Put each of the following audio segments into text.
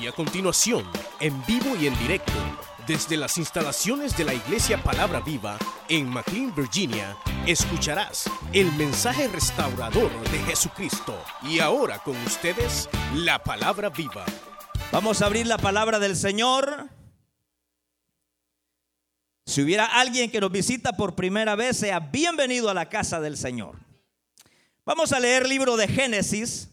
Y a continuación, en vivo y en directo, desde las instalaciones de la Iglesia Palabra Viva en McLean, Virginia, escucharás el mensaje restaurador de Jesucristo. Y ahora con ustedes, la Palabra Viva. Vamos a abrir la palabra del Señor. Si hubiera alguien que nos visita por primera vez, sea bienvenido a la casa del Señor. Vamos a leer el libro de Génesis.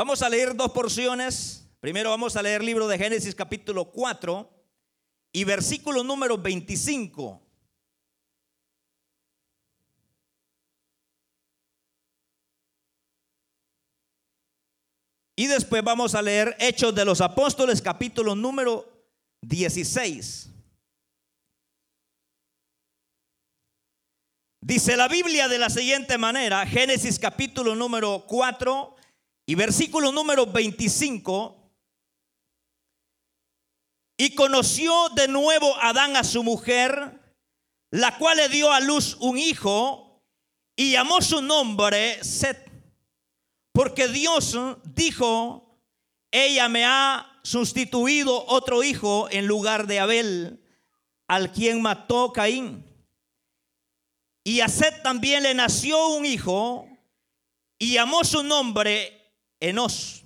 Vamos a leer dos porciones. Primero vamos a leer el libro de Génesis capítulo 4 y versículo número 25. Y después vamos a leer Hechos de los Apóstoles capítulo número 16. Dice la Biblia de la siguiente manera, Génesis capítulo número 4 y versículo número 25. Y conoció de nuevo Adán a su mujer, la cual le dio a luz un hijo y llamó su nombre Set, porque Dios dijo, ella me ha sustituido otro hijo en lugar de Abel, al quien mató Caín. Y a Set también le nació un hijo y llamó su nombre Enos.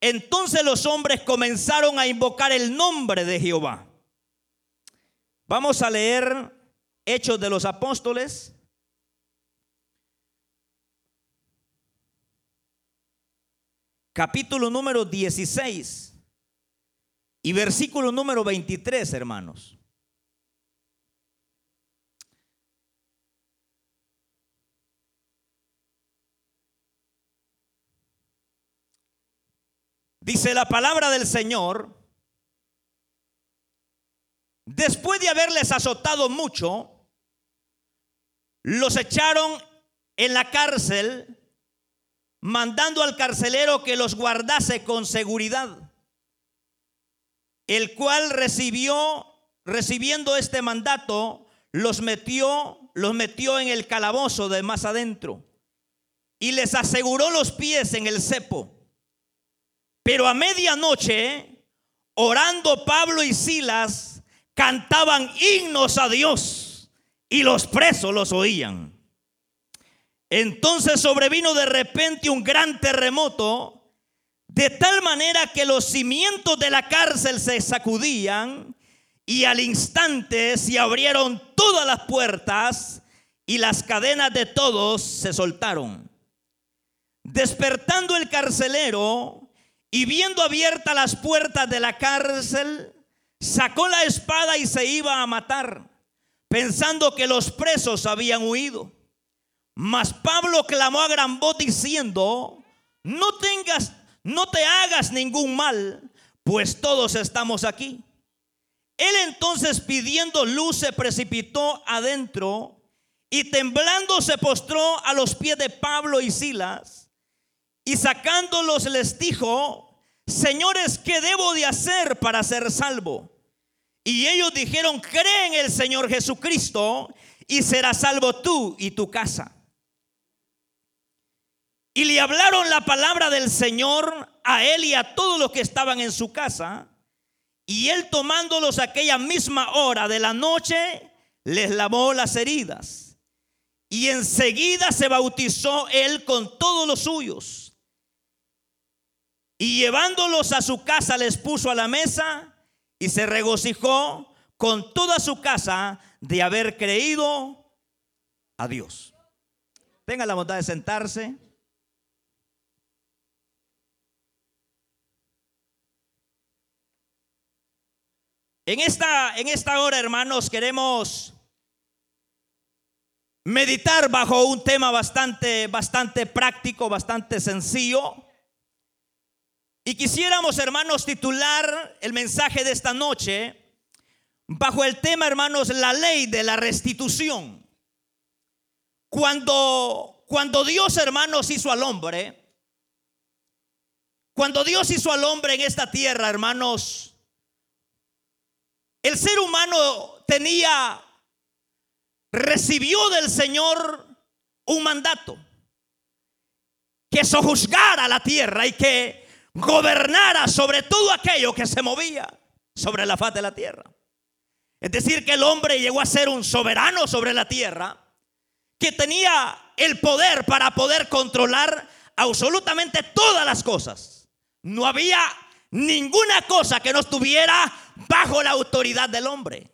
Entonces los hombres comenzaron a invocar el nombre de Jehová. Vamos a leer Hechos de los Apóstoles. Capítulo número 16 y versículo número 23, hermanos. Dice la palabra del Señor, después de haberles azotado mucho, los echaron en la cárcel, mandando al carcelero que los guardase con seguridad, el cual recibió, recibiendo este mandato, los metió, los metió en el calabozo de más adentro y les aseguró los pies en el cepo. Pero a medianoche, orando Pablo y Silas, cantaban himnos a Dios y los presos los oían. Entonces sobrevino de repente un gran terremoto, de tal manera que los cimientos de la cárcel se sacudían y al instante se abrieron todas las puertas y las cadenas de todos se soltaron. Despertando el carcelero, y viendo abiertas las puertas de la cárcel, sacó la espada y se iba a matar, pensando que los presos habían huido. Mas Pablo clamó a gran voz diciendo, no tengas, no te hagas ningún mal, pues todos estamos aquí. Él entonces pidiendo luz se precipitó adentro y temblando se postró a los pies de Pablo y Silas y sacándolos les dijo, señores, ¿qué debo de hacer para ser salvo? Y ellos dijeron, cree en el Señor Jesucristo y serás salvo tú y tu casa. Y le hablaron la palabra del Señor a él y a todos los que estaban en su casa. Y él tomándolos aquella misma hora de la noche, les lavó las heridas. Y enseguida se bautizó él con todos los suyos. Y llevándolos a su casa les puso a la mesa y se regocijó con toda su casa de haber creído a Dios. Tenga la bondad de sentarse. En esta, en esta hora, hermanos, queremos meditar bajo un tema bastante, bastante práctico, bastante sencillo. Y quisiéramos, hermanos, titular el mensaje de esta noche bajo el tema, hermanos, la ley de la restitución. Cuando, cuando Dios, hermanos, hizo al hombre, cuando Dios hizo al hombre en esta tierra, hermanos, el ser humano tenía, recibió del Señor un mandato, que sojuzgara la tierra y que gobernara sobre todo aquello que se movía sobre la faz de la tierra. Es decir, que el hombre llegó a ser un soberano sobre la tierra, que tenía el poder para poder controlar absolutamente todas las cosas. No había ninguna cosa que no estuviera bajo la autoridad del hombre.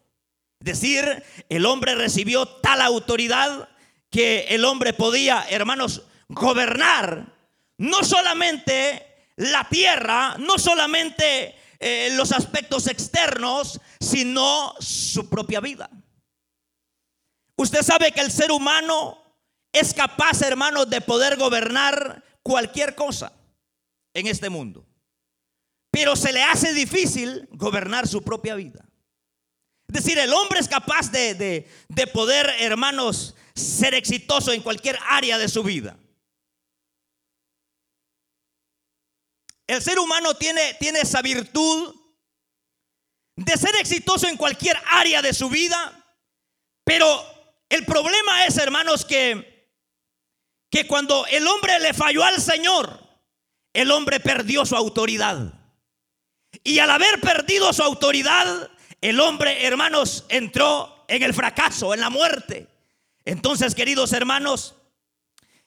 Es decir, el hombre recibió tal autoridad que el hombre podía, hermanos, gobernar no solamente la tierra, no solamente eh, los aspectos externos, sino su propia vida. Usted sabe que el ser humano es capaz, hermanos, de poder gobernar cualquier cosa en este mundo. Pero se le hace difícil gobernar su propia vida. Es decir, el hombre es capaz de, de poder, hermanos, ser exitoso en cualquier área de su vida. El ser humano tiene, tiene esa virtud de ser exitoso en cualquier área de su vida, pero el problema es, hermanos, que, que cuando el hombre le falló al Señor, el hombre perdió su autoridad. Y al haber perdido su autoridad, el hombre, hermanos, entró en el fracaso, en la muerte. Entonces, queridos hermanos,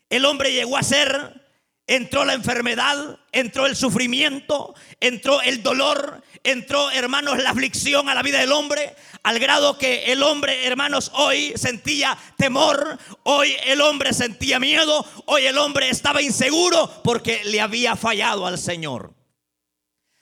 el hombre llegó a ser entró la enfermedad, entró el sufrimiento, entró el dolor, entró, hermanos, la aflicción a la vida del hombre, al grado que el hombre, hermanos, hoy sentía temor, hoy el hombre sentía miedo, hoy el hombre estaba inseguro porque le había fallado al Señor.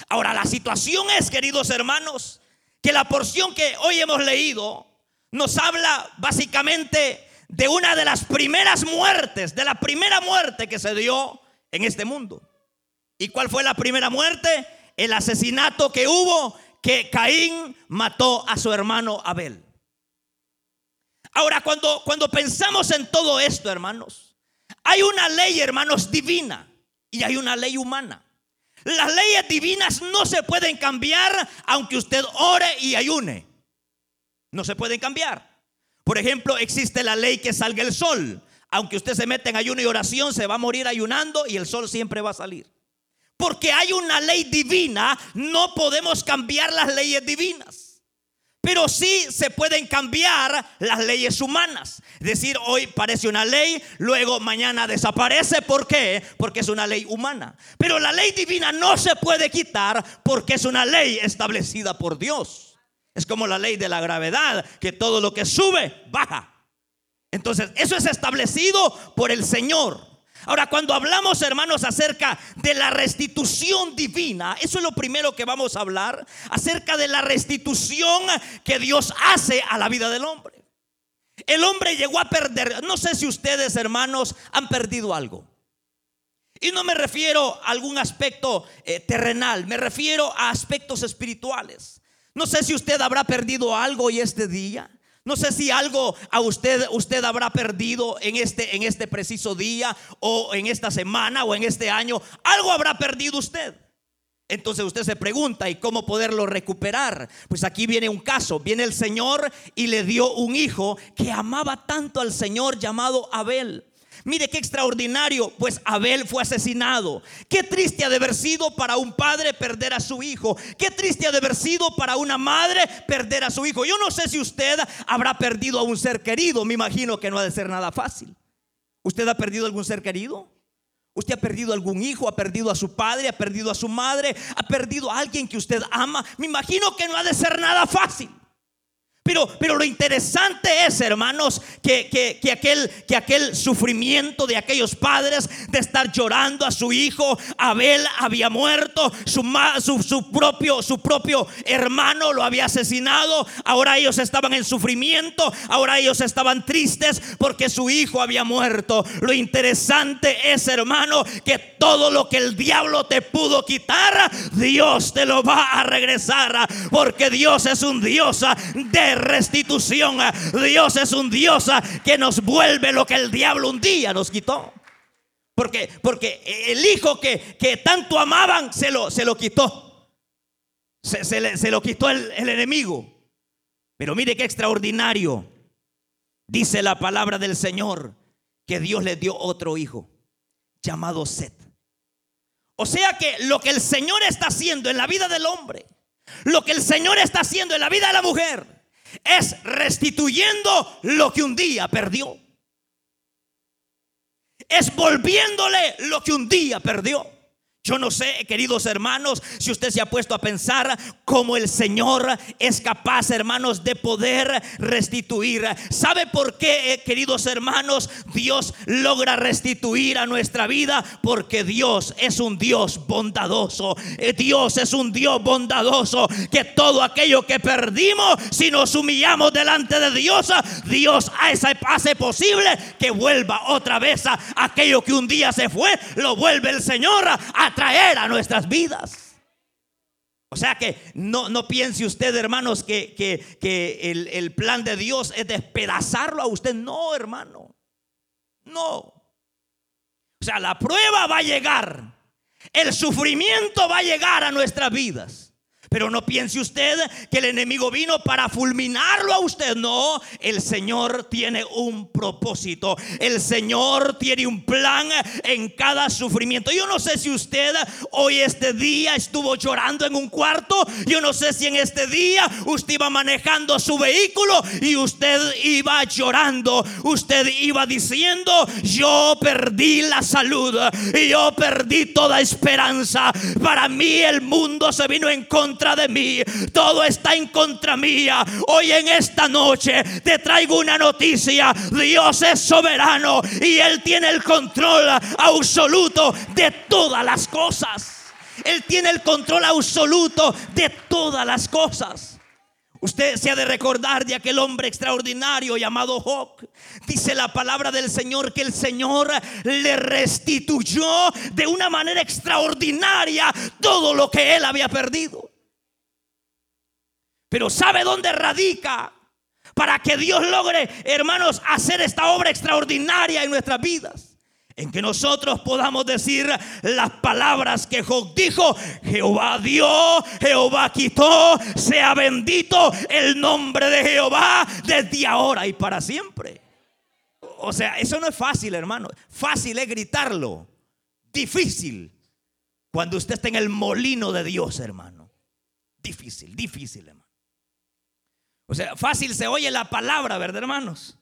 Ahora, la situación es, queridos hermanos, que la porción que hoy hemos leído nos habla básicamente de una de las primeras muertes, de la primera muerte que se dio en este mundo. ¿Y cuál fue la primera muerte? El asesinato que hubo, que Caín mató a su hermano Abel. Ahora, cuando, cuando pensamos en todo esto, hermanos, hay una ley, hermanos, divina y hay una ley humana. Las leyes divinas no se pueden cambiar aunque usted ore y ayune. No se pueden cambiar. Por ejemplo, existe la ley que salga el sol. Aunque usted se meta en ayuno y oración, se va a morir ayunando y el sol siempre va a salir. Porque hay una ley divina, no podemos cambiar las leyes divinas. Pero sí se pueden cambiar las leyes humanas. Decir, hoy parece una ley, luego mañana desaparece. ¿Por qué? Porque es una ley humana. Pero la ley divina no se puede quitar porque es una ley establecida por Dios. Es como la ley de la gravedad, que todo lo que sube, baja. Entonces, eso es establecido por el Señor. Ahora, cuando hablamos, hermanos, acerca de la restitución divina, eso es lo primero que vamos a hablar, acerca de la restitución que Dios hace a la vida del hombre. El hombre llegó a perder, no sé si ustedes, hermanos, han perdido algo. Y no me refiero a algún aspecto eh, terrenal, me refiero a aspectos espirituales. No sé si usted habrá perdido algo hoy este día. No sé si algo a usted usted habrá perdido en este en este preciso día o en esta semana o en este año, algo habrá perdido usted. Entonces usted se pregunta, ¿y cómo poderlo recuperar? Pues aquí viene un caso, viene el Señor y le dio un hijo que amaba tanto al Señor llamado Abel. Mire qué extraordinario, pues Abel fue asesinado. Qué triste ha de haber sido para un padre perder a su hijo. Qué triste ha de haber sido para una madre perder a su hijo. Yo no sé si usted habrá perdido a un ser querido. Me imagino que no ha de ser nada fácil. ¿Usted ha perdido algún ser querido? Usted ha perdido algún hijo, ha perdido a su padre, ha perdido a su madre, ha perdido a alguien que usted ama. Me imagino que no ha de ser nada fácil. Pero, lo interesante es, hermanos, que, aquel, que aquel sufrimiento de aquellos padres de estar llorando a su hijo, Abel había muerto, su, su, su, propio, su propio hermano lo había asesinado, ahora ellos estaban en sufrimiento, ahora ellos estaban tristes porque su hijo había muerto. Lo interesante es, hermano, que todo lo que el diablo te pudo quitar, Dios te lo va a regresar, porque Dios es un Dios de restitución. Dios es un Dios que nos vuelve lo que el diablo un día nos quitó. Porque, porque el hijo que, que tanto amaban se lo, se lo quitó. Se, se, lo quitó el, el enemigo. Pero mire qué extraordinario. Dice la palabra del Señor que Dios le dio otro hijo llamado Set. O sea que lo que el Señor está haciendo en la vida del hombre, lo que el Señor está haciendo en la vida de la mujer, es restituyendo lo que un día perdió. Es volviéndole lo que un día perdió. Yo no sé, queridos hermanos, si usted se ha puesto a pensar cómo el Señor es capaz, hermanos, de poder restituir. ¿Sabe por qué, eh, queridos hermanos, Dios logra restituir a nuestra vida? Porque Dios es un Dios bondadoso. Eh, Dios es un Dios bondadoso que todo aquello que perdimos, si nos humillamos delante de Dios, Dios hace, hace posible que vuelva otra vez a aquello que un día se fue, lo vuelve el Señor a traer a nuestras vidas. O sea que no, no piense usted, hermanos, que, que, el, el plan de Dios es despedazarlo a usted. No, hermano. No. O sea, la prueba va a llegar. El sufrimiento va a llegar a nuestras vidas. Pero no piense usted que el enemigo vino para fulminarlo a usted. No, el Señor tiene un propósito. El Señor tiene un plan en cada sufrimiento. Yo no sé si usted hoy este día estuvo llorando en un cuarto. Yo no sé si en este día usted iba manejando su vehículo y usted iba llorando. Usted iba diciendo, yo perdí la salud y yo perdí toda esperanza. Para mí el mundo se vino en contra de mí, todo está en contra mía. Hoy en esta noche te traigo una noticia. Dios es soberano y Él tiene el control absoluto de todas las cosas. Él tiene el control absoluto de todas las cosas. Usted se ha de recordar de aquel hombre extraordinario llamado Job. Dice la palabra del Señor que el Señor le restituyó de una manera extraordinaria todo lo que él había perdido. Pero ¿sabe dónde radica? Para que Dios logre, hermanos, hacer esta obra extraordinaria en nuestras vidas. En que nosotros podamos decir las palabras que Job dijo, Jehová dio, Jehová quitó, sea bendito el nombre de Jehová desde ahora y para siempre. O sea, eso no es fácil, hermano. Fácil es gritarlo. Difícil cuando usted está en el molino de Dios, hermano. Difícil, difícil, hermano. O sea, fácil se oye la palabra, ¿verdad, hermanos?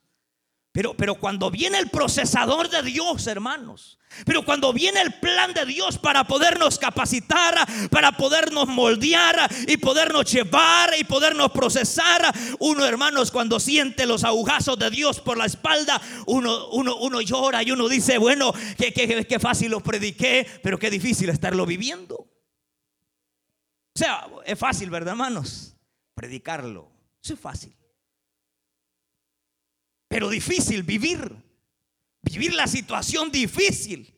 Pero, pero cuando viene el procesador de Dios, hermanos, pero cuando viene el plan de Dios para podernos capacitar, para podernos moldear y podernos llevar y podernos procesar, uno, hermanos, cuando siente los agujazos de Dios por la espalda, uno, uno, uno llora y uno dice, bueno, qué, qué fácil lo prediqué, pero qué difícil estarlo viviendo. O sea, es fácil, ¿verdad, hermanos? Predicarlo. Eso es fácil. Pero difícil vivir. Vivir la situación difícil.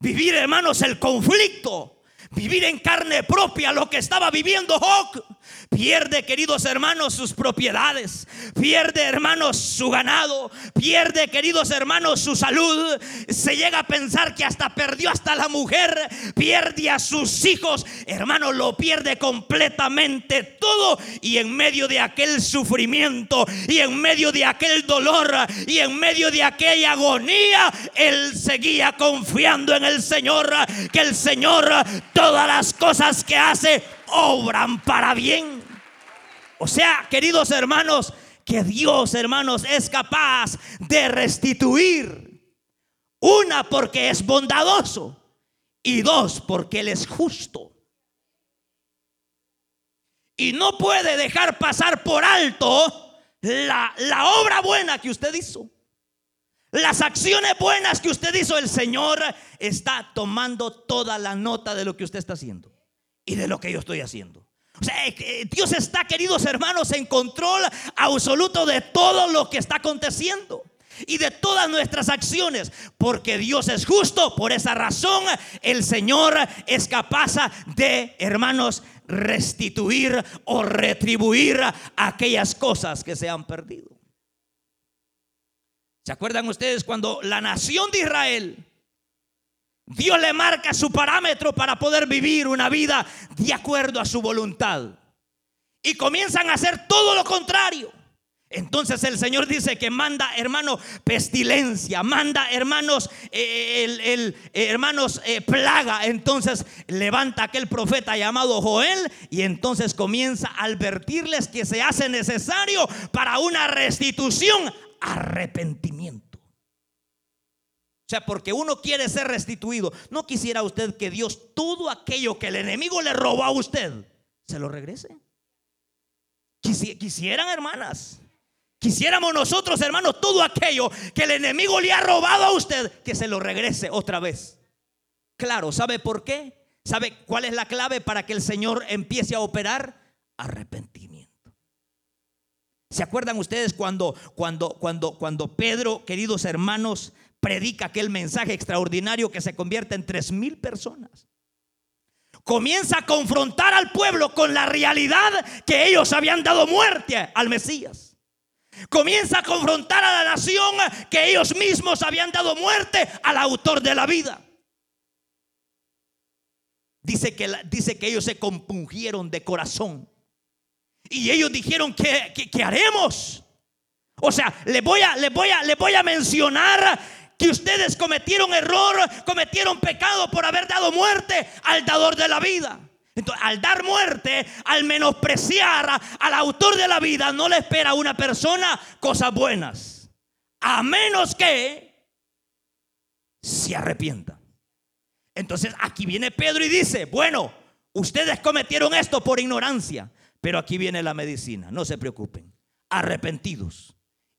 Vivir, hermanos, el conflicto vivir en carne propia lo que estaba viviendo Job. Pierde, queridos hermanos, sus propiedades. Pierde, hermanos, su ganado. Pierde, queridos hermanos, su salud. Se llega a pensar que hasta perdió hasta la mujer. Pierde a sus hijos. Hermano, lo pierde completamente todo. Y en medio de aquel sufrimiento, y en medio de aquel dolor, y en medio de aquella agonía, él seguía confiando en el Señor. Que el Señor todas las cosas que hace obran para bien. O sea, queridos hermanos, que Dios, hermanos, es capaz de restituir. Una, porque es bondadoso. Y dos, porque Él es justo. Y no puede dejar pasar por alto la, la obra buena que usted hizo. Las acciones buenas que usted hizo, el Señor está tomando toda la nota de lo que usted está haciendo y de lo que yo estoy haciendo. O sea, Dios está, queridos hermanos, en control absoluto de todo lo que está aconteciendo y de todas nuestras acciones, porque Dios es justo. Por esa razón, el Señor es capaz de, hermanos, restituir o retribuir aquellas cosas que se han perdido. ¿Se acuerdan ustedes cuando la nación de Israel, Dios le marca su parámetro para poder vivir una vida de acuerdo a su voluntad? Y comienzan a hacer todo lo contrario. Entonces el Señor dice que manda, hermano, pestilencia, manda, hermanos, eh, el, eh, hermanos, eh, plaga. Entonces levanta aquel profeta llamado Joel y entonces comienza a advertirles que se hace necesario para una restitución, arrepentimiento. O sea, porque uno quiere ser restituido. ¿No quisiera usted que Dios todo aquello que el enemigo le robó a usted, se lo regrese? Quisieran, hermanas. Quisiéramos nosotros, hermanos, todo aquello que el enemigo le ha robado a usted, que se lo regrese otra vez. Claro, ¿sabe por qué? ¿Sabe cuál es la clave para que el Señor empiece a operar? Arrepentimiento. ¿Se acuerdan ustedes cuando, cuando, cuando, cuando Pedro, queridos hermanos, predica aquel mensaje extraordinario que se convierte en tres mil personas? Comienza a confrontar al pueblo con la realidad que ellos habían dado muerte al Mesías. Comienza a confrontar a la nación que ellos mismos habían dado muerte al autor de la vida. Dice que, dice que ellos se compungieron de corazón. Y ellos dijeron, ¿qué, qué, haremos? O sea, les voy, a, voy a, les voy a mencionar que ustedes cometieron error, cometieron pecado por haber dado muerte al dador de la vida. Entonces, al dar muerte, al menospreciar al autor de la vida, no le espera a una persona cosas buenas. A menos que se arrepienta. Entonces aquí viene Pedro y dice, bueno, ustedes cometieron esto por ignorancia, pero aquí viene la medicina, no se preocupen. Arrepentidos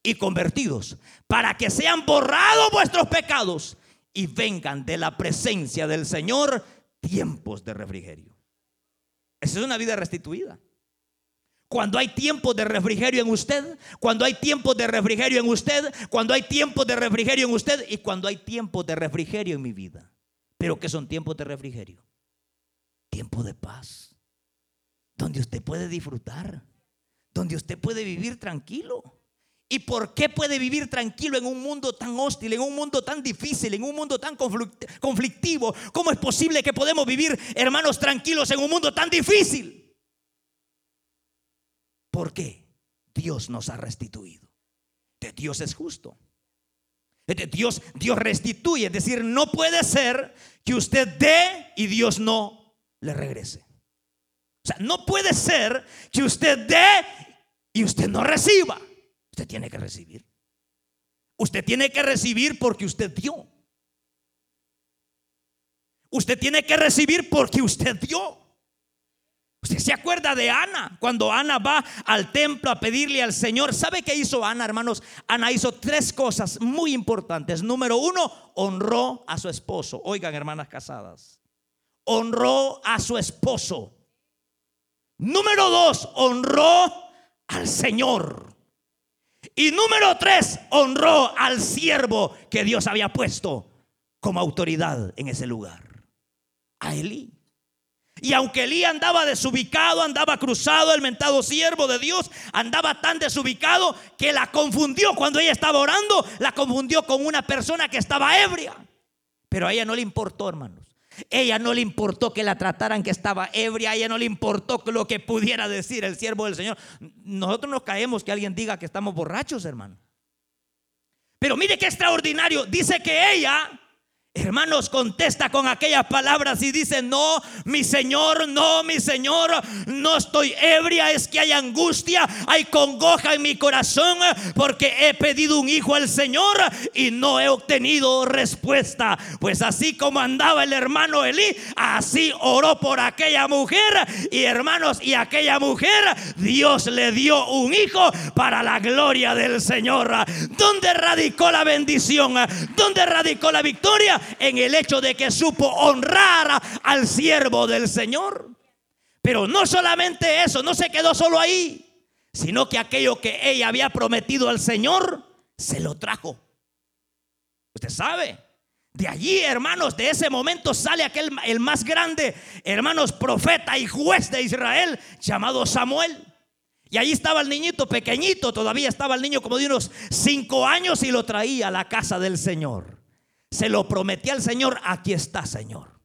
y convertidos para que sean borrados vuestros pecados y vengan de la presencia del Señor tiempos de refrigerio. Esa es una vida restituida. Cuando hay tiempo de refrigerio en usted, cuando hay tiempo de refrigerio en usted, cuando hay tiempo de refrigerio en usted y cuando hay tiempo de refrigerio en mi vida. Pero ¿qué son tiempos de refrigerio? Tiempo de paz. Donde usted puede disfrutar. Donde usted puede vivir tranquilo. ¿Y por qué puede vivir tranquilo en un mundo tan hostil, en un mundo tan difícil, en un mundo tan conflictivo? ¿Cómo es posible que podemos vivir, hermanos, tranquilos en un mundo tan difícil? ¿Por qué? Dios nos ha restituido. De Dios es justo. Dios, Dios restituye. Es decir, no puede ser que usted dé y Dios no le regrese. O sea, no puede ser que usted dé y usted no reciba. Usted tiene que recibir. Usted tiene que recibir porque usted dio. Usted tiene que recibir porque usted dio. Usted se acuerda de Ana, cuando Ana va al templo a pedirle al Señor. ¿Sabe qué hizo Ana, hermanos? Ana hizo tres cosas muy importantes. Número uno, honró a su esposo. Oigan, hermanas casadas. Honró a su esposo. Número dos, honró al Señor. Y número tres, honró al siervo que Dios había puesto como autoridad en ese lugar, a Elí. Y aunque Elí andaba desubicado, andaba cruzado, el mentado siervo de Dios, andaba tan desubicado que la confundió cuando ella estaba orando, la confundió con una persona que estaba ebria. Pero a ella no le importó, hermanos. Ella no le importó que la trataran que estaba ebria, ella no le importó lo que pudiera decir el siervo del Señor. Nosotros nos caemos que alguien diga que estamos borrachos, hermano. Pero mire qué extraordinario. Dice que ella Hermanos, contesta con aquellas palabras y dice, no, mi Señor, no, mi Señor, no estoy ebria, es que hay angustia, hay congoja en mi corazón, porque he pedido un hijo al Señor y no he obtenido respuesta. Pues así como andaba el hermano Elí, así oró por aquella mujer y hermanos, y aquella mujer, Dios le dio un hijo para la gloria del Señor. ¿Dónde radicó la bendición? ¿Dónde radicó la victoria? En el hecho de que supo honrar al siervo del Señor. Pero no solamente eso, no se quedó solo ahí, sino que aquello que ella había prometido al Señor, se lo trajo. Usted sabe, de allí, hermanos, de ese momento sale aquel el más grande, hermanos, profeta y juez de Israel, llamado Samuel. Y allí estaba el niñito pequeñito, todavía estaba el niño como de unos cinco años y lo traía a la casa del Señor. Se lo prometí al Señor, aquí está, Señor.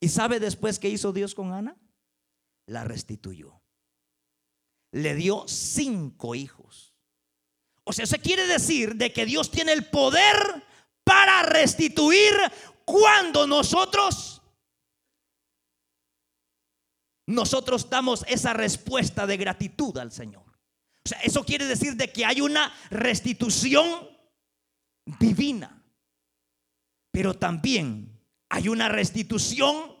¿Y sabe después qué hizo Dios con Ana? La restituyó. le dio cinco hijos. O sea, eso quiere decir de que Dios tiene el poder para restituir cuando nosotros nosotros damos esa respuesta de gratitud al Señor. O sea, eso quiere decir de que hay una restitución divina, pero también hay una restitución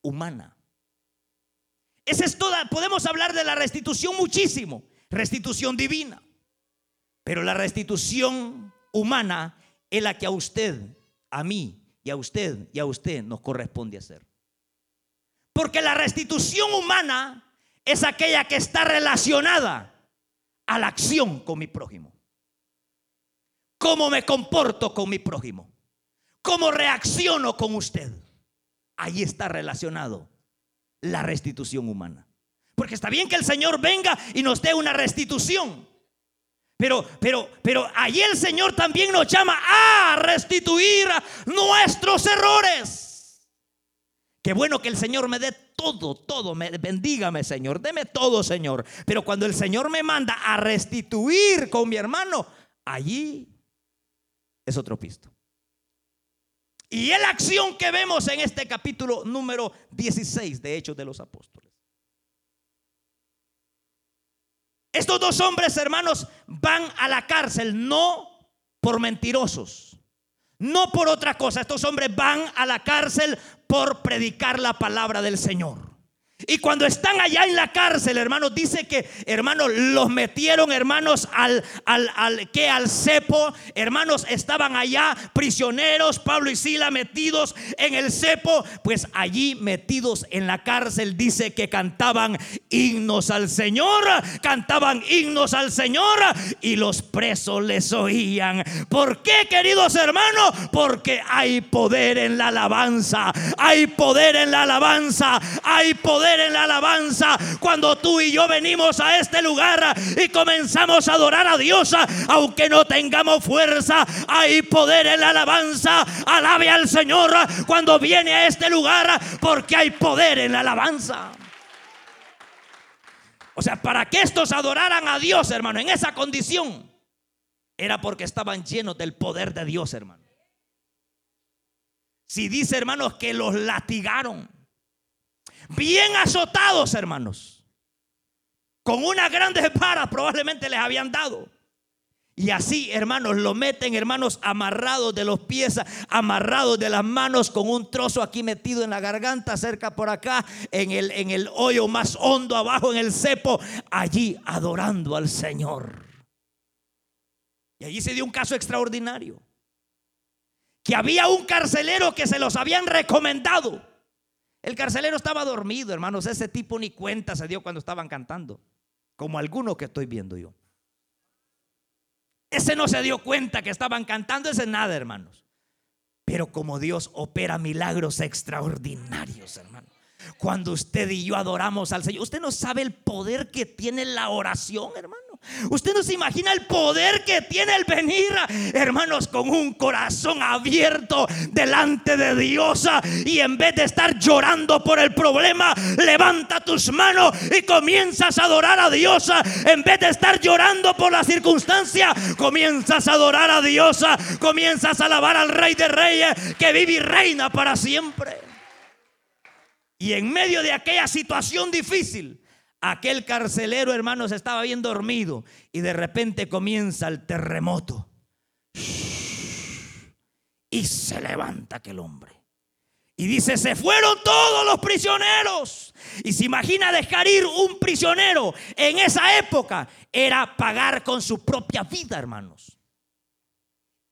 humana. Esa es toda, podemos hablar de la restitución muchísimo, restitución divina, pero la restitución humana es la que a usted, a mí y a usted y a usted nos corresponde hacer. Porque la restitución humana es aquella que está relacionada a la acción con mi prójimo. ¿Cómo me comporto con mi prójimo? ¿Cómo reacciono con usted? Ahí está relacionado la restitución humana. Porque está bien que el Señor venga y nos dé una restitución. Pero, pero, pero ahí el Señor también nos llama a restituir nuestros errores. Qué bueno que el Señor me dé todo, todo. Me, bendígame, Señor. Deme todo, Señor. Pero cuando el Señor me manda a restituir con mi hermano, allí es otro pisto. Y es la acción que vemos en este capítulo número 16 de Hechos de los Apóstoles. Estos dos hombres, hermanos, van a la cárcel no por mentirosos, no por otra cosa. Estos hombres van a la cárcel por predicar la palabra del Señor. Y cuando están allá en la cárcel, hermanos, dice que, hermanos, los metieron, hermanos, al, al, al, que al cepo. Hermanos, estaban allá prisioneros, Pablo y Sila metidos en el cepo. Pues allí metidos en la cárcel, dice que cantaban himnos al Señor, cantaban himnos al Señor y los presos les oían. ¿Por qué, queridos hermanos? Porque hay poder en la alabanza, hay poder en la alabanza, hay poder en la alabanza cuando tú y yo venimos a este lugar y comenzamos a adorar a Dios, aunque no tengamos fuerza, hay poder en la alabanza. Alabe al Señor cuando viene a este lugar porque hay poder en la alabanza. O sea, para que estos adoraran a Dios, hermano, en esa condición, era porque estaban llenos del poder de Dios, hermano. Si dice, hermanos, que los latigaron bien azotados, hermanos. Con una grande vara probablemente les habían dado. Y así, hermanos, lo meten, hermanos, amarrados de los pies, amarrados de las manos, con un trozo aquí metido en la garganta, cerca por acá, en el, en el hoyo más hondo, abajo en el cepo, allí adorando al Señor. Y allí se dio un caso extraordinario. Que había un carcelero que se los habían recomendado. El carcelero estaba dormido, hermanos. Ese tipo ni cuenta se dio cuando estaban cantando. Como algunos que estoy viendo yo. Ese no se dio cuenta que estaban cantando, ese nada, hermanos. Pero como Dios opera milagros extraordinarios, hermanos. Cuando usted y yo adoramos al Señor, usted no sabe el poder que tiene la oración, hermano. Usted no se imagina el poder que tiene el venir, hermanos, con un corazón abierto delante de Dios. Y en vez de estar llorando por el problema, levanta tus manos y comienzas a adorar a Dios. En vez de estar llorando por la circunstancia, comienzas a adorar a Dios. Comienzas a alabar al Rey de Reyes que vive y reina para siempre. Y en medio de aquella situación difícil, Aquel carcelero, hermanos, estaba bien dormido y de repente comienza el terremoto. Y se levanta aquel hombre. Y dice, se fueron todos los prisioneros. Y se imagina dejar ir un prisionero en esa época. Era pagar con su propia vida, hermanos.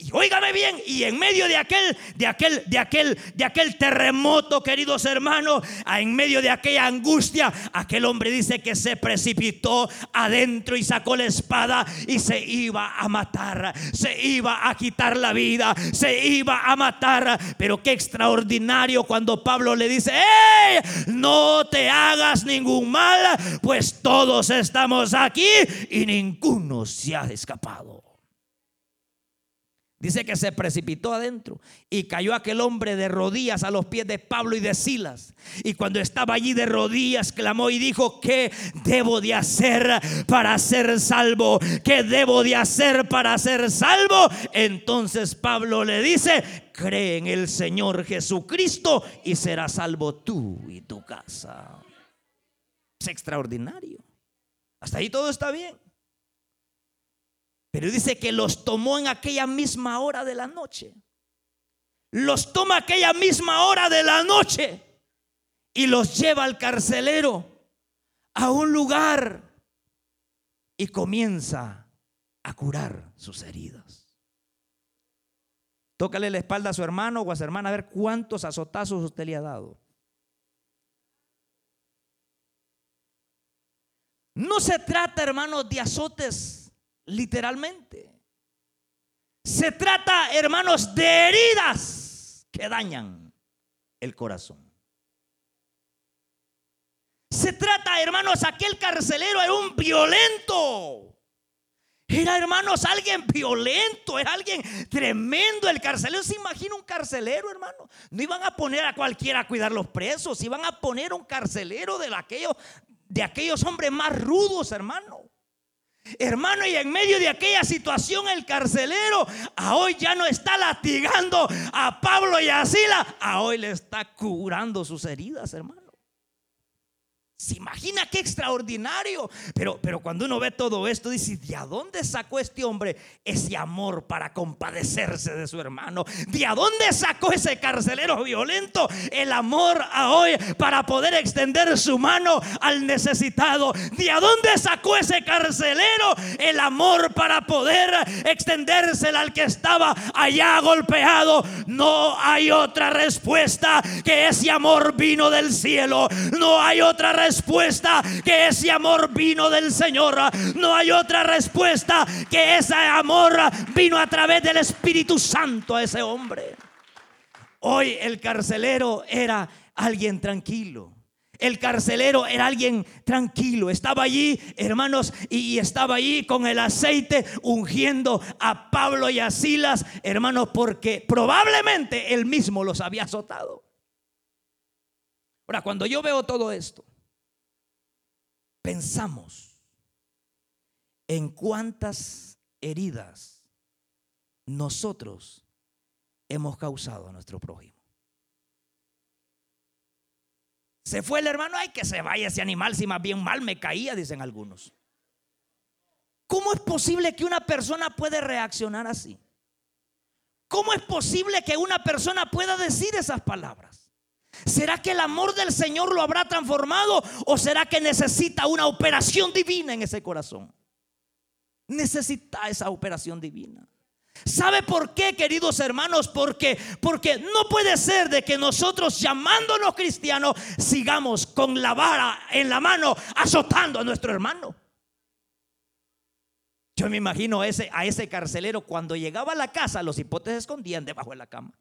Y óigame bien, y en medio de aquel, de aquel, de aquel, de aquel terremoto, queridos hermanos, en medio de aquella angustia, aquel hombre dice que se precipitó adentro y sacó la espada y se iba a matar, se iba a quitar la vida, se iba a matar. Pero qué extraordinario cuando Pablo le dice, ¡Ey! No te hagas ningún mal, pues todos estamos aquí y ninguno se ha escapado. Dice que se precipitó adentro y cayó aquel hombre de rodillas a los pies de Pablo y de Silas. Y cuando estaba allí de rodillas, clamó y dijo, ¿qué debo de hacer para ser salvo? ¿Qué debo de hacer para ser salvo? Entonces Pablo le dice, cree en el Señor Jesucristo y serás salvo tú y tu casa. Es extraordinario. Hasta ahí todo está bien. Pero dice que los tomó en aquella misma hora de la noche. Los toma aquella misma hora de la noche y los lleva al carcelero a un lugar y comienza a curar sus heridas. Tócale la espalda a su hermano o a su hermana a ver cuántos azotazos usted le ha dado. No se trata, hermanos, de azotes literalmente. Se trata, hermanos, de heridas que dañan el corazón. Se trata, hermanos, aquel carcelero era un violento. Era, hermanos, alguien violento, era alguien tremendo. El carcelero, se imagina un carcelero, hermano. No iban a poner a cualquiera a cuidar los presos, iban a poner un carcelero de aquellos, de aquellos hombres más rudos, hermano. Hermano, y en medio de aquella situación el carcelero a hoy ya no está latigando a Pablo y a Sila, a hoy le está curando sus heridas, hermano. Se imagina qué extraordinario. Pero, pero cuando uno ve todo esto, dice, ¿de dónde sacó este hombre ese amor para compadecerse de su hermano? ¿De dónde sacó ese carcelero violento el amor hoy para poder extender su mano al necesitado? ¿De dónde sacó ese carcelero el amor para poder extendérsela al que estaba allá golpeado? No hay otra respuesta que ese amor vino del cielo. No hay otra respuesta respuesta que ese amor vino del Señor. No hay otra respuesta que ese amor vino a través del Espíritu Santo a ese hombre. Hoy el carcelero era alguien tranquilo. El carcelero era alguien tranquilo. Estaba allí, hermanos, y estaba allí con el aceite ungiendo a Pablo y a Silas, hermanos, porque probablemente él mismo los había azotado. Ahora, cuando yo veo todo esto, pensamos en cuántas heridas nosotros hemos causado a nuestro prójimo. Se fue el hermano, ay que se vaya ese animal, si más bien mal me caía, dicen algunos. ¿Cómo es posible que una persona puede reaccionar así? ¿Cómo es posible que una persona pueda decir esas palabras? ¿Será que el amor del Señor lo habrá transformado o será que necesita una operación divina en ese corazón? Necesita esa operación divina. ¿Sabe por qué, queridos hermanos? Porque porque no puede ser de que nosotros llamándonos cristianos sigamos con la vara en la mano azotando a nuestro hermano. Yo me imagino a ese, a ese carcelero cuando llegaba a la casa, los hipotes se escondían debajo de la cama.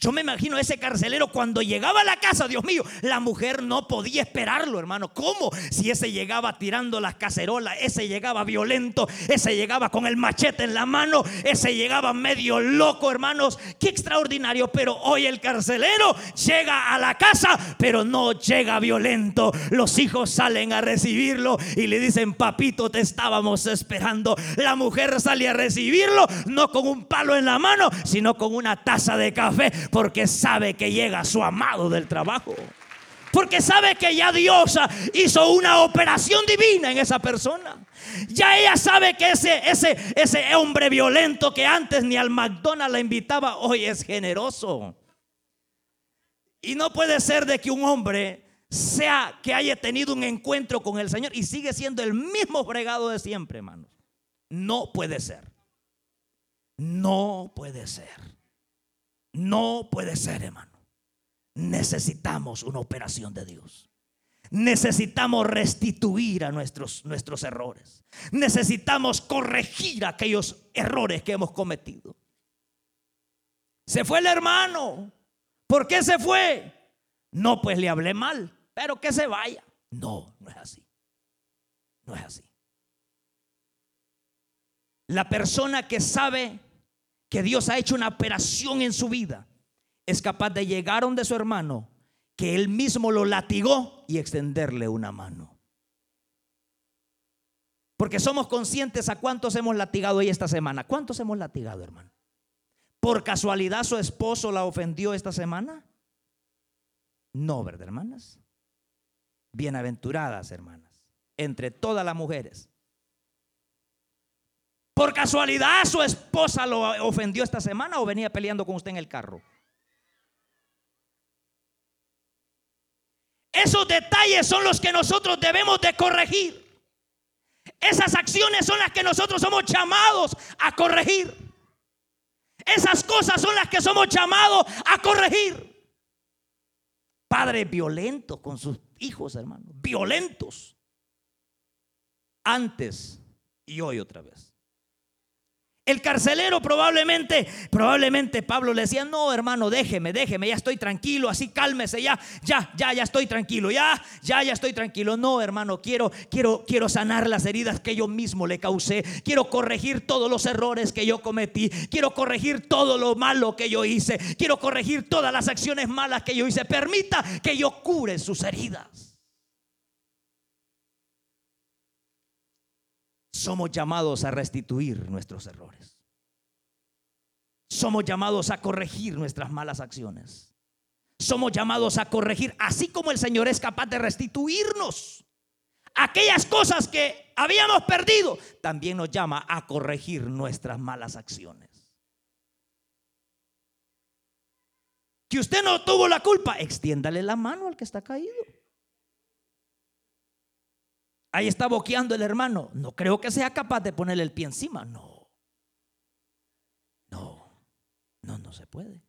Yo me imagino ese carcelero cuando llegaba a la casa, Dios mío, la mujer no podía esperarlo, hermano. ¿Cómo? Si ese llegaba tirando las cacerolas, ese llegaba violento, ese llegaba con el machete en la mano, ese llegaba medio loco, hermanos. Qué extraordinario. Pero hoy el carcelero llega a la casa, pero no llega violento. Los hijos salen a recibirlo y le dicen, papito, te estábamos esperando. La mujer sale a recibirlo, no con un palo en la mano, sino con una taza de café porque sabe que llega su amado del trabajo. Porque sabe que ya Dios hizo una operación divina en esa persona. Ya ella sabe que ese, ese, ese hombre violento que antes ni al McDonald's la invitaba, hoy es generoso. Y no puede ser de que un hombre sea que haya tenido un encuentro con el Señor y sigue siendo el mismo fregado de siempre, hermanos. No puede ser. No puede ser. No puede ser, hermano. Necesitamos una operación de Dios. Necesitamos restituir a nuestros, nuestros errores. Necesitamos corregir aquellos errores que hemos cometido. Se fue el hermano. ¿Por qué se fue? No, pues le hablé mal, pero que se vaya. No, no es así. No es así. La persona que sabe que Dios ha hecho una operación en su vida, es capaz de llegar donde su hermano, que él mismo lo latigó y extenderle una mano. Porque somos conscientes a cuántos hemos latigado hoy esta semana. ¿Cuántos hemos latigado, hermano? ¿Por casualidad su esposo la ofendió esta semana? No, ¿verdad, hermanas? Bienaventuradas, hermanas, entre todas las mujeres. ¿Por casualidad su esposa lo ofendió esta semana o venía peleando con usted en el carro? Esos detalles son los que nosotros debemos de corregir. Esas acciones son las que nosotros somos llamados a corregir. Esas cosas son las que somos llamados a corregir. Padres violentos con sus hijos, hermanos. Violentos. Antes y hoy otra vez. El carcelero probablemente, probablemente Pablo le decía, no hermano, déjeme, déjeme, ya estoy tranquilo, así cálmese, ya, ya, ya, ya estoy tranquilo, ya, ya, ya estoy tranquilo. No hermano, quiero, quiero, quiero sanar las heridas que yo mismo le causé, quiero corregir todos los errores que yo cometí, quiero corregir todo lo malo que yo hice, quiero corregir todas las acciones malas que yo hice. Permita que yo cure sus heridas. Somos llamados a restituir nuestros errores. Somos llamados a corregir nuestras malas acciones. Somos llamados a corregir, así como el Señor es capaz de restituirnos aquellas cosas que habíamos perdido, también nos llama a corregir nuestras malas acciones. Que usted no tuvo la culpa, extiéndale la mano al que está caído. Ahí está boqueando el hermano. No creo que sea capaz de ponerle el pie encima. No. No. No, no se puede.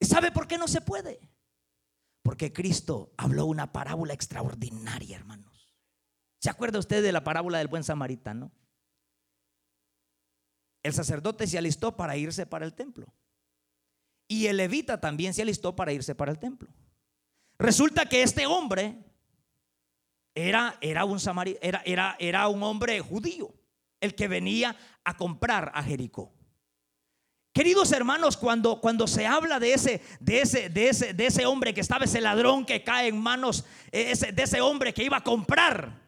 ¿Y sabe por qué no se puede? Porque Cristo habló una parábola extraordinaria, hermanos. ¿Se acuerda usted de la parábola del buen samaritano? El sacerdote se alistó para irse para el templo. Y el levita también se alistó para irse para el templo. Resulta que este hombre era, era, un era, era, era un hombre judío, el que venía a comprar a Jericó. Queridos hermanos, cuando, cuando se habla de ese, de, ese, de, ese, de ese hombre que estaba, ese ladrón que cae en manos ese, de ese hombre que iba a comprar,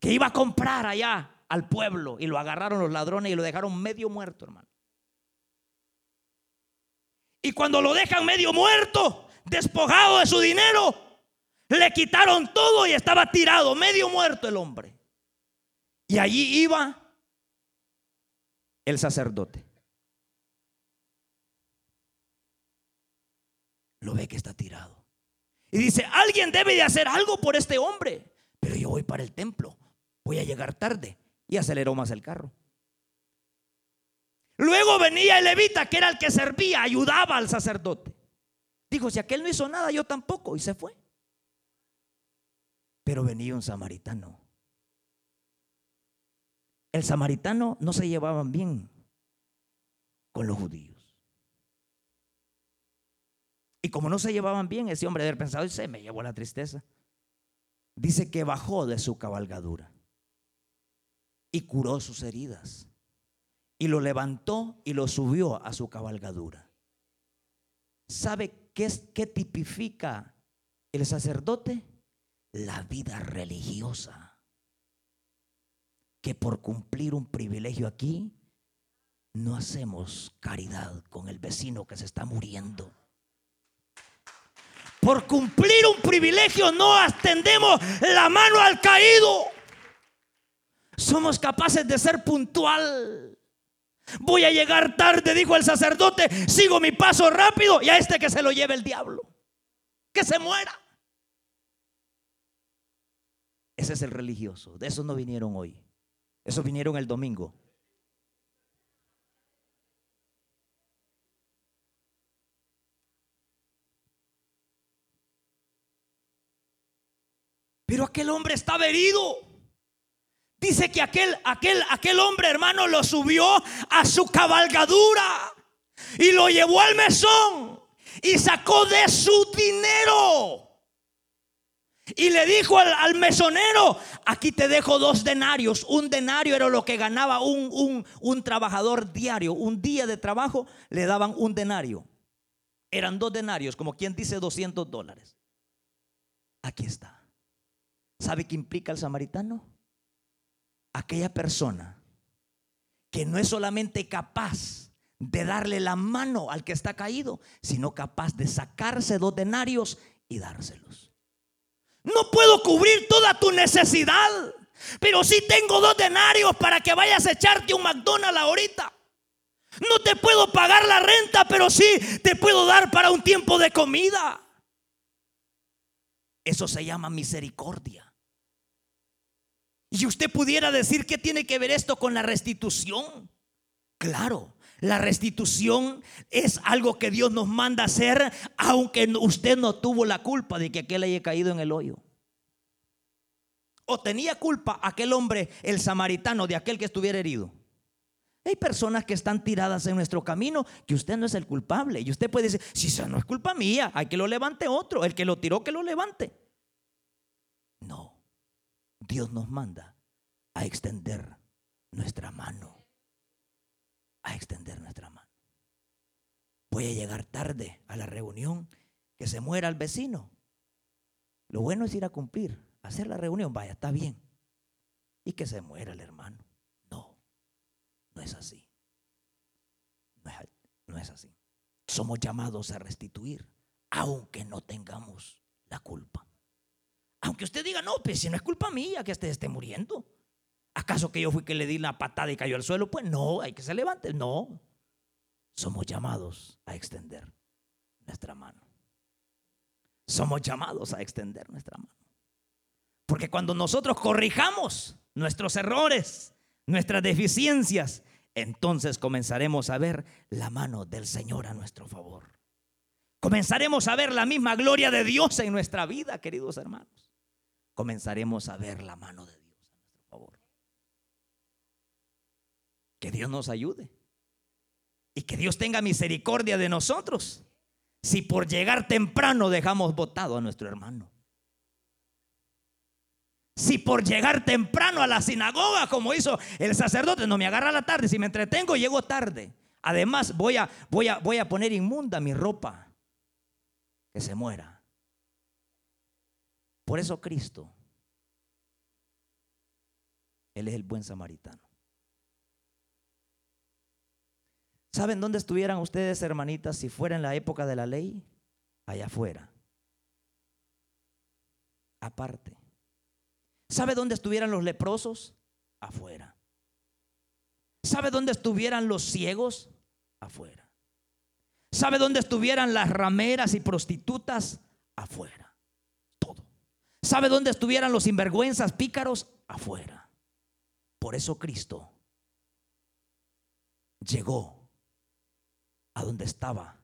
que iba a comprar allá al pueblo y lo agarraron los ladrones y lo dejaron medio muerto, hermano. Y cuando lo dejan medio muerto, despojado de su dinero, le quitaron todo y estaba tirado, medio muerto el hombre. Y allí iba el sacerdote. Lo ve que está tirado. Y dice, alguien debe de hacer algo por este hombre. Pero yo voy para el templo. Voy a llegar tarde. Y aceleró más el carro. Luego venía el levita, que era el que servía, ayudaba al sacerdote. Dijo, si aquel no hizo nada, yo tampoco. Y se fue. Pero venía un samaritano. El samaritano no se llevaban bien con los judíos. Y como no se llevaban bien, ese hombre haber pensado, y se me llevó la tristeza. Dice que bajó de su cabalgadura y curó sus heridas. Y lo levantó y lo subió a su cabalgadura. ¿Sabe qué, es, qué tipifica el sacerdote? La vida religiosa. Que por cumplir un privilegio aquí, no hacemos caridad con el vecino que se está muriendo. Por cumplir un privilegio no extendemos la mano al caído. Somos capaces de ser puntual. Voy a llegar tarde, dijo el sacerdote. Sigo mi paso rápido y a este que se lo lleve el diablo. Que se muera. Ese es el religioso. De esos no vinieron hoy. Esos vinieron el domingo. Pero aquel hombre estaba herido. Dice que aquel, aquel, aquel hombre, hermano, lo subió a su cabalgadura y lo llevó al mesón y sacó de su dinero Y le dijo al, mesonero, aquí te dejo dos denarios. Un denario era lo que ganaba un, un, un trabajador diario. Un día de trabajo le daban un denario. Eran dos denarios, como quien dice 200 dólares. Aquí está. ¿Sabe qué implica el samaritano? Aquella persona que no es solamente capaz de darle la mano al que está caído, sino capaz de sacarse dos denarios y dárselos. No puedo cubrir toda tu necesidad, pero sí tengo dos denarios para que vayas a echarte un McDonald's ahorita. No te puedo pagar la renta, pero sí te puedo dar para un tiempo de comida. Eso se llama misericordia. Y usted pudiera decir, ¿qué tiene que ver esto con la restitución? Claro, la restitución es algo que Dios nos manda hacer, aunque usted no tuvo la culpa de que aquel haya caído en el hoyo. O tenía culpa aquel hombre, el samaritano, de aquel que estuviera herido. Hay personas que están tiradas en nuestro camino que usted no es el culpable. Y usted puede decir, si eso no es culpa mía, hay que lo levante otro. El que lo tiró, que lo levante. No, Dios nos manda a extender nuestra mano. A extender nuestra mano. Voy a llegar tarde a la reunión, que se muera el vecino. Lo bueno es ir a cumplir, hacer la reunión, vaya, está bien. Y que se muera el hermano. No es así. No es, así. Somos llamados a restituir, aunque no tengamos la culpa. Aunque usted diga, no, pues si no es culpa mía que usted esté muriendo. ¿Acaso que yo fui que le di la patada y cayó al suelo? Pues no, hay que se levante. No. Somos llamados a extender nuestra mano. Somos llamados a extender nuestra mano. Porque cuando nosotros corrijamos nuestros errores, nuestras deficiencias, entonces comenzaremos a ver la mano del Señor a nuestro favor. Comenzaremos a ver la misma gloria de Dios en nuestra vida, queridos hermanos. Comenzaremos a ver la mano de Dios a nuestro favor. Que Dios nos ayude. Y que Dios tenga misericordia de nosotros. Si por llegar temprano dejamos votado a nuestro hermano. Si por llegar temprano a la sinagoga, como hizo el sacerdote, no me agarra la tarde, si me entretengo, llego tarde. Además, voy a, voy a, voy a poner inmunda mi ropa, que se muera. Por eso Cristo, Él es el buen samaritano. ¿Saben dónde estuvieran ustedes, hermanitas, si fuera en la época de la ley? Allá afuera. Aparte. ¿Sabe dónde estuvieran los leprosos? Afuera. ¿Sabe dónde estuvieran los ciegos? Afuera. ¿Sabe dónde estuvieran las rameras y prostitutas? Afuera. Todo. ¿Sabe dónde estuvieran los sinvergüenzas pícaros? Afuera. Por eso Cristo llegó a donde estaba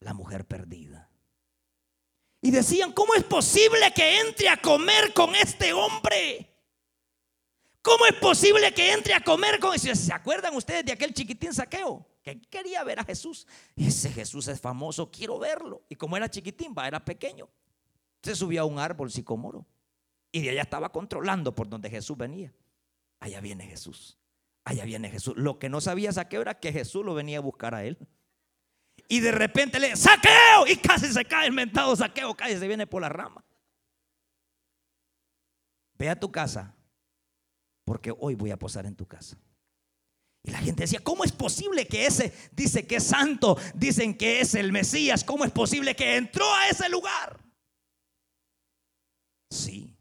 la mujer perdida. Y decían, ¿cómo es posible que entre a comer con este hombre? ¿Cómo es posible que entre a comer con? ¿Se acuerdan ustedes de aquel chiquitín saqueo? Que quería ver a Jesús. Ese Jesús es famoso, quiero verlo. Y como era chiquitín, va, era pequeño. Se subió a un árbol sicomoro. Y de allá estaba controlando por donde Jesús venía. Allá viene Jesús. Allá viene Jesús. Lo que no sabía saqueo era que Jesús lo venía a buscar a él. Y de repente le saqueo y casi se cae el mentado saqueo, cae, se viene por la rama. Ve a tu casa, porque hoy voy a posar en tu casa. Y la gente decía, ¿cómo es posible que ese dice que es santo? Dicen que es el Mesías. ¿Cómo es posible que entró a ese lugar? Sí.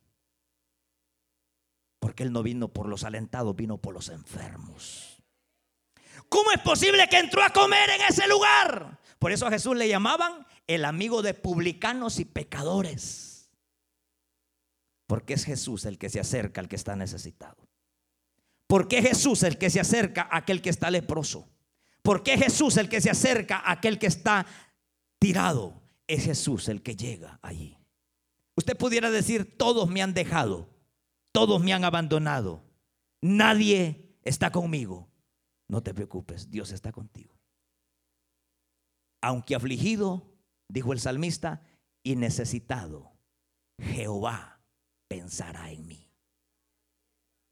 Porque él no vino por los alentados, vino por los enfermos. ¿Cómo es posible que entró a comer en ese lugar? Por eso a Jesús le llamaban el amigo de publicanos y pecadores. Porque es Jesús el que se acerca al que está necesitado. Porque es Jesús el que se acerca a aquel que está leproso. Porque es Jesús el que se acerca a aquel que está tirado. Es Jesús el que llega allí. Usted pudiera decir, todos me han dejado, todos me han abandonado, nadie está conmigo. No te preocupes, Dios está contigo. Aunque afligido, dijo el salmista, y necesitado Jehová pensará en mí.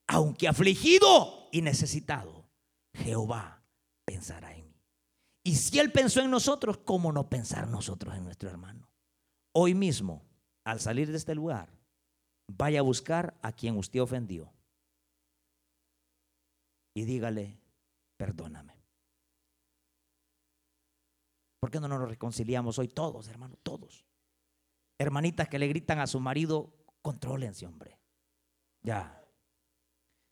Aunque afligido y necesitado, Jehová pensará en mí. Y si Él pensó en nosotros, ¿cómo no pensar nosotros en nuestro hermano? Hoy mismo, al salir de este lugar, vaya a buscar a quien usted ofendió y dígale, perdóname. ¿Por qué no nos reconciliamos hoy todos, hermanos? Todos. Hermanitas que le gritan a su marido, contrólense, hombre. Ya.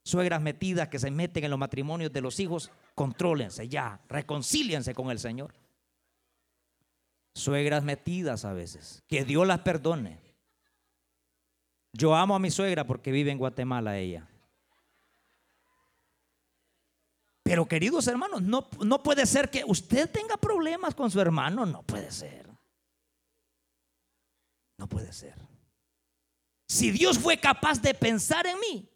Suegras metidas que se meten en los matrimonios de los hijos, contrólense, ya. Reconcíliense con el Señor. Suegras metidas a veces. Que Dios las perdone. Yo amo a mi suegra porque vive en Guatemala ella. Pero queridos hermanos, no, no puede ser que usted tenga problemas con su hermano. No puede ser. No puede ser. Si Dios fue capaz de pensar en mí,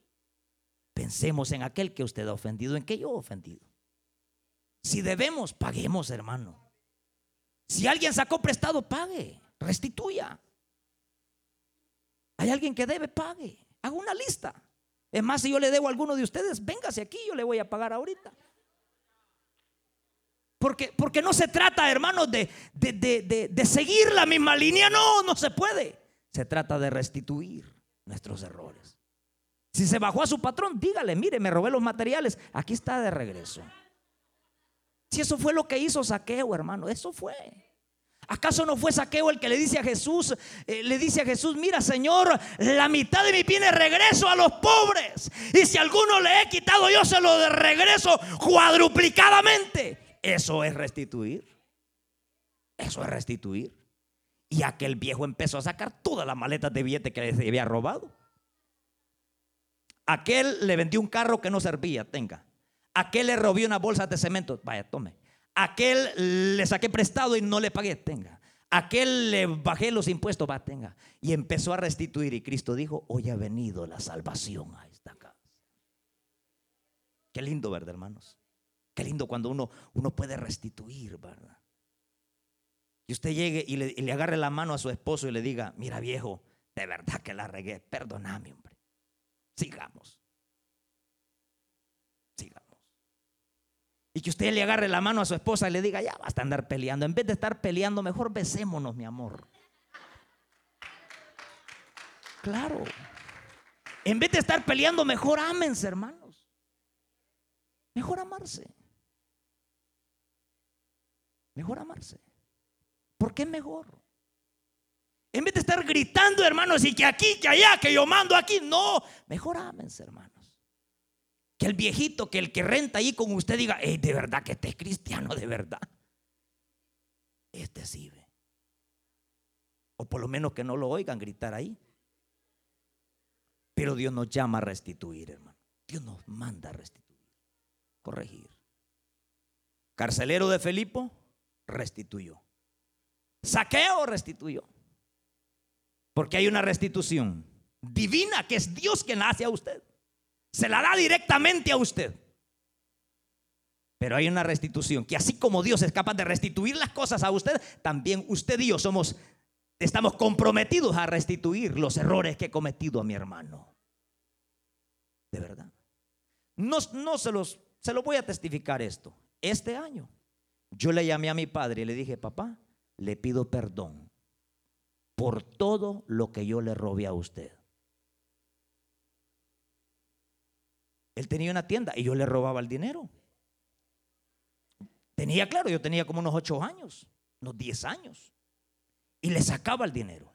pensemos en aquel que usted ha ofendido, en que yo he ofendido. Si debemos, paguemos, hermano. Si alguien sacó prestado, pague, restituya. Hay alguien que debe, pague. Haga una lista. Es más, si yo le debo a alguno de ustedes, véngase aquí, yo le voy a pagar ahorita. Porque, porque no se trata, hermanos, de, de, seguir la misma línea. No, no se puede. Se trata de restituir nuestros errores. Si se bajó a su patrón, dígale, mire, me robé los materiales, aquí está de regreso. Si eso fue lo que hizo Saqueo, hermano, eso fue. ¿Acaso no fue Saqueo el que le dice a Jesús, eh, le dice a Jesús, mira Señor, la mitad de mi bienes regreso a los pobres? Y si alguno le he quitado, yo se lo regreso cuadruplicadamente. Eso es restituir. Eso es restituir. Y aquel viejo empezó a sacar todas las maletas de billete que le había robado. Aquel le vendió un carro que no servía, tenga. Aquel le robó una bolsa de cemento, vaya, tome. Aquel le saqué prestado y no le pagué, tenga. Aquel le bajé los impuestos, va, tenga. Y empezó a restituir. Y Cristo dijo, hoy ha venido la salvación a esta casa. Qué lindo, ¿verdad, hermanos? Qué lindo cuando uno, uno puede restituir, ¿verdad? Y usted llegue y le, y le agarre la mano a su esposo y le diga, mira viejo, de verdad que la regué, perdóname, hombre. Sigamos. Y que usted le agarre la mano a su esposa y le diga, ya basta andar peleando. En vez de estar peleando, mejor besémonos, mi amor. Claro. En vez de estar peleando, mejor ámense, hermanos. Mejor amarse. Mejor amarse. ¿Por qué mejor? En vez de estar gritando, hermanos, y que aquí, que allá, que yo mando aquí, no. Mejor ámense, hermanos. Que el viejito, que el que renta ahí con usted diga, de verdad que este es cristiano, de verdad. Este sirve. O por lo menos que no lo oigan gritar ahí. Pero Dios nos llama a restituir, hermano. Dios nos manda a restituir, corregir. Carcelero de Felipo, restituyó. Saqueo, restituyó. Porque hay una restitución divina que es Dios quien hace a usted. Se la da directamente a usted. Pero hay una restitución que así como Dios es capaz de restituir las cosas a usted, también usted y yo somos estamos comprometidos a restituir los errores que he cometido a mi hermano. De verdad. No, no se los se lo voy a testificar esto. Este año yo le llamé a mi padre y le dije, "Papá, le pido perdón por todo lo que yo le robé a usted." Él tenía una tienda y yo le robaba el dinero. Tenía, claro, yo tenía como unos ocho años, unos diez años. Y le sacaba el dinero.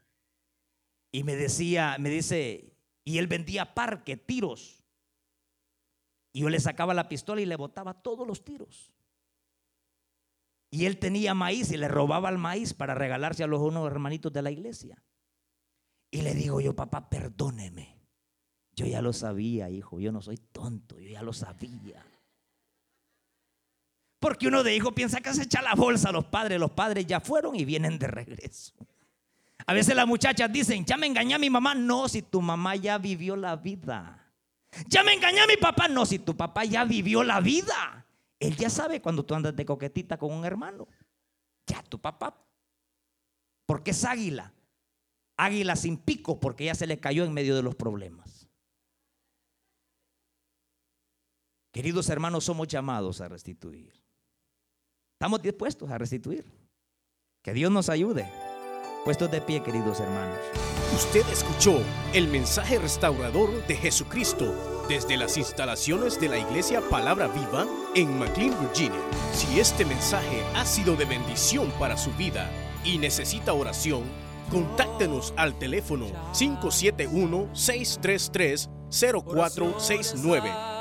Y me decía, me dice, y él vendía parque, tiros. Y yo le sacaba la pistola y le botaba todos los tiros. Y él tenía maíz y le robaba el maíz para regalarse a los unos hermanitos de la iglesia. Y le digo yo, papá, perdóneme. Yo ya lo sabía, hijo, yo no soy tonto, yo ya lo sabía. Porque uno de hijo piensa que se echa la bolsa a los padres, los padres ya fueron y vienen de regreso. A veces las muchachas dicen, ya me engañé a mi mamá. No, si tu mamá ya vivió la vida. Ya me engañé a mi papá. No, si tu papá ya vivió la vida. Él ya sabe cuando tú andas de coquetita con un hermano. Ya tu papá. Porque es águila. águila sin pico porque ya se le cayó en medio de los problemas. Queridos hermanos, somos llamados a restituir. Estamos dispuestos a restituir. Que Dios nos ayude. Puestos de pie, queridos hermanos. Usted escuchó el mensaje restaurador de Jesucristo desde las instalaciones de la iglesia Palabra Viva en McLean, Virginia. Si este mensaje ha sido de bendición para su vida y necesita oración, contáctenos al teléfono 571-633-0469.